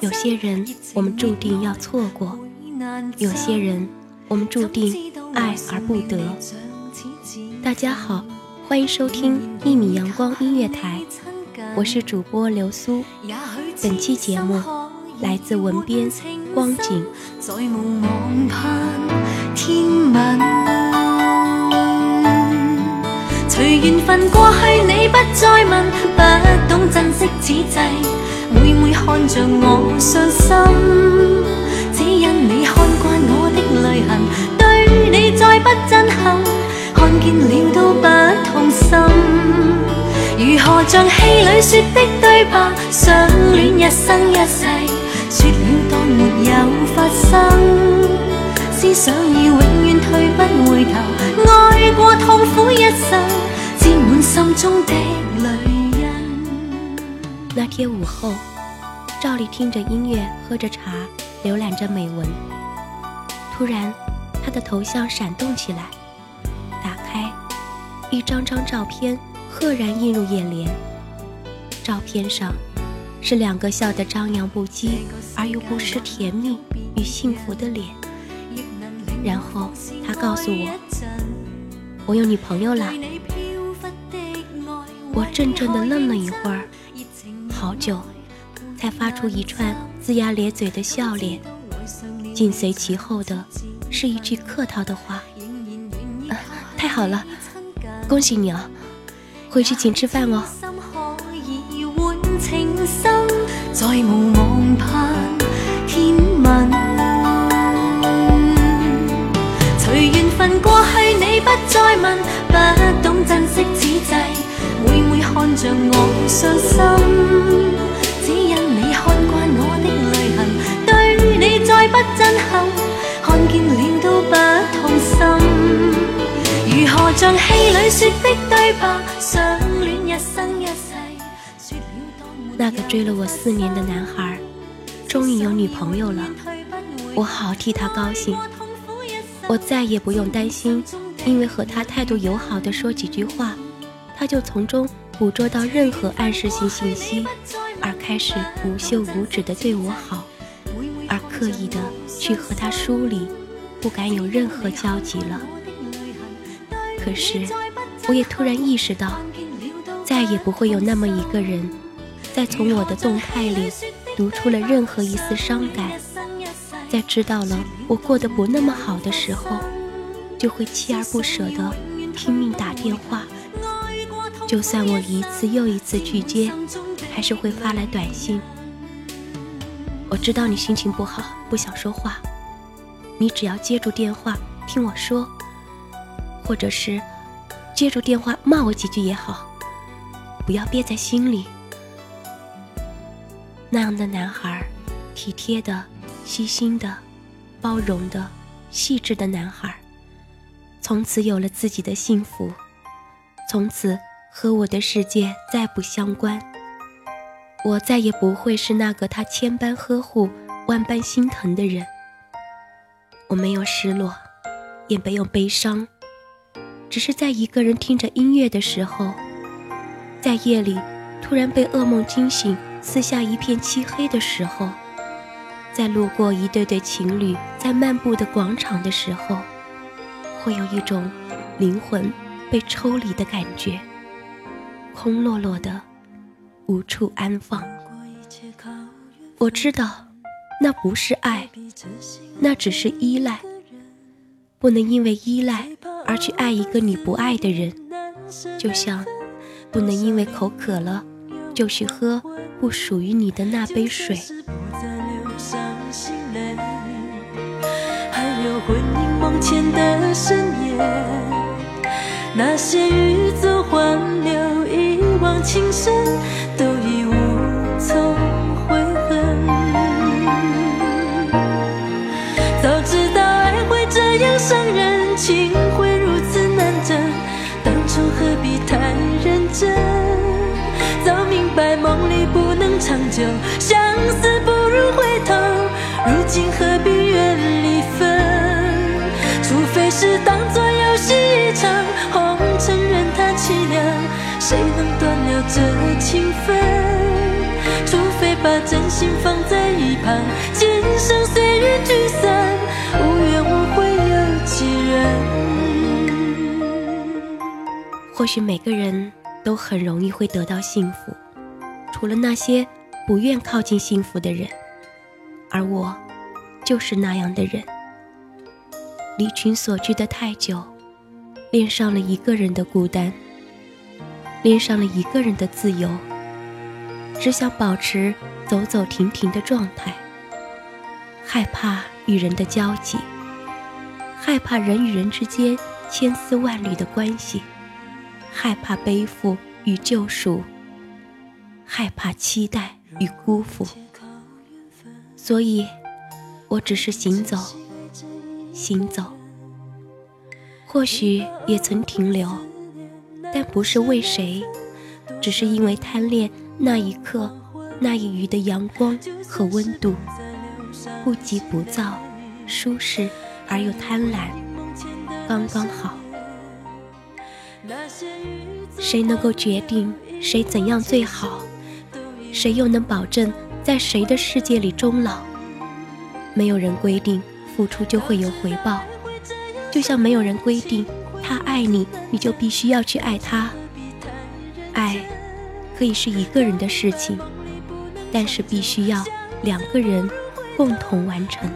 有些人，我们注定要错过；有些人，我们注定爱而不得。大家好，欢迎收听一米阳光音乐台，我是主播刘苏。本期节目来自文编光景。随缘分过去，你不再问，不懂珍惜此际，每每看着我伤心，只因你看惯我的泪痕，对你再不震撼，看见了都不痛心。如何像戏里说的对白，相恋一生一世，说了当没有发生，思想已永远退不回头，爱过痛苦一生。心中的泪那天午后，赵丽听着音乐，喝着茶，浏览着美文。突然，她的头像闪动起来，打开，一张张照片赫然映入眼帘。照片上是两个笑得张扬不羁而又不失甜蜜与幸福的脸。然后他告诉我，我有女朋友了。我怔怔地愣了一会儿，好久，才发出一串龇牙咧嘴的笑脸，紧随其后的是一句客套的话：“太好了，恭喜你啊！回去请吃饭哦。”不再问，不懂珍惜此际。每每看着我伤心，只因你看惯我的泪痕，对你再不震撼，看见了都不痛心。如何像戏里说的对白，相恋一生一世，说了多那个追了我四年的男孩，终于有女朋友了，我好替他高兴。我再也不用担心，因为和他态度友好的说几句话。他就从中捕捉到任何暗示性信息，而开始无休无止地对我好，而刻意的去和他疏离，不敢有任何交集了。可是，我也突然意识到，再也不会有那么一个人，再从我的动态里读出了任何一丝伤感，在知道了我过得不那么好的时候，就会锲而不舍地拼命打电话。就算我一次又一次拒接，还是会发来短信。我知道你心情不好，不想说话，你只要接住电话听我说，或者是接住电话骂我几句也好，不要憋在心里。那样的男孩，体贴的、细心的、包容的、细致的男孩。从此有了自己的幸福，从此和我的世界再不相关。我再也不会是那个他千般呵护、万般心疼的人。我没有失落，也没有悲伤，只是在一个人听着音乐的时候，在夜里突然被噩梦惊醒，四下一片漆黑的时候，在路过一对对情侣在漫步的广场的时候，会有一种灵魂被抽离的感觉，空落落的。无处安放。我知道，那不是爱，那只是依赖。不能因为依赖而去爱一个你不爱的人，就像不能因为口渴了就去喝不属于你的那杯水。的深夜，那些欲走还留，一往情深。都已无从悔恨。早知道爱会这样伤人，情会如此难枕，当初何必太认真？早明白梦里不能长久，相思真心放在一旁，今生随缘聚散，无怨无悔有几人？或许每个人都很容易会得到幸福，除了那些不愿靠近幸福的人，而我就是那样的人。离群所居的太久，恋上了一个人的孤单，恋上了一个人的自由。只想保持走走停停的状态，害怕与人的交集，害怕人与人之间千丝万缕的关系，害怕背负与救赎，害怕期待与辜负。所以，我只是行走，行走。或许也曾停留，但不是为谁，只是因为贪恋。那一刻，那一隅的阳光和温度，不急不躁，舒适而又贪婪，刚刚好。谁能够决定谁怎样最好？谁又能保证在谁的世界里终老？没有人规定付出就会有回报，就像没有人规定他爱你，你就必须要去爱他。爱。可以是一个人的事情，但是必须要两个人共同完成。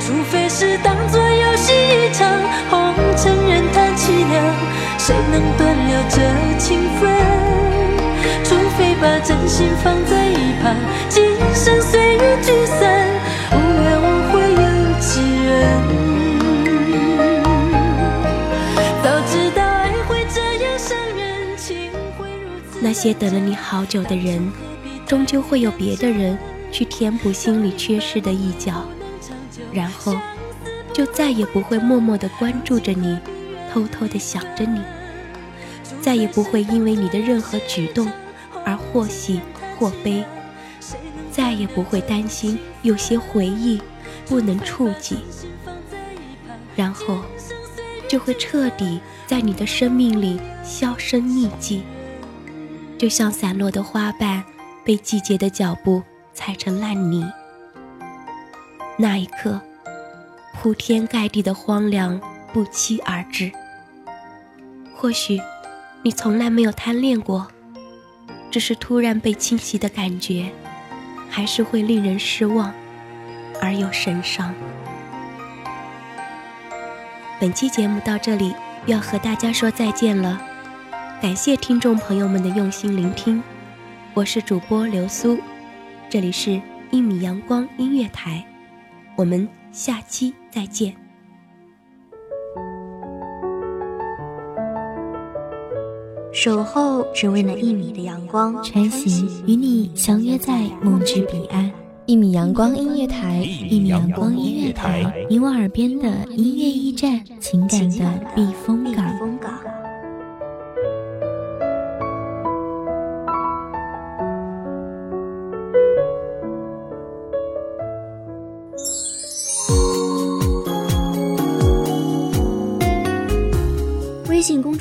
除非是当作游戏一场，红尘人叹凄凉，谁能断了这情分？除非把真心放在一旁，今生随缘聚散，些等了你好久的人，终究会有别的人去填补心里缺失的一角，然后就再也不会默默的关注着你，偷偷的想着你，再也不会因为你的任何举动而或喜或悲，再也不会担心有些回忆不能触及，然后就会彻底在你的生命里销声匿迹。就像散落的花瓣被季节的脚步踩成烂泥，那一刻，铺天盖地的荒凉不期而至。或许，你从来没有贪恋过，只是突然被侵袭的感觉，还是会令人失望，而又神伤。本期节目到这里，要和大家说再见了。感谢听众朋友们的用心聆听，我是主播刘苏，这里是一米阳光音乐台，我们下期再见。守候只为那一米的阳光，穿行与你相约在梦之彼岸。一米阳光音乐台，一米阳光音乐台，你我耳边的音乐驿站，情感的避风港。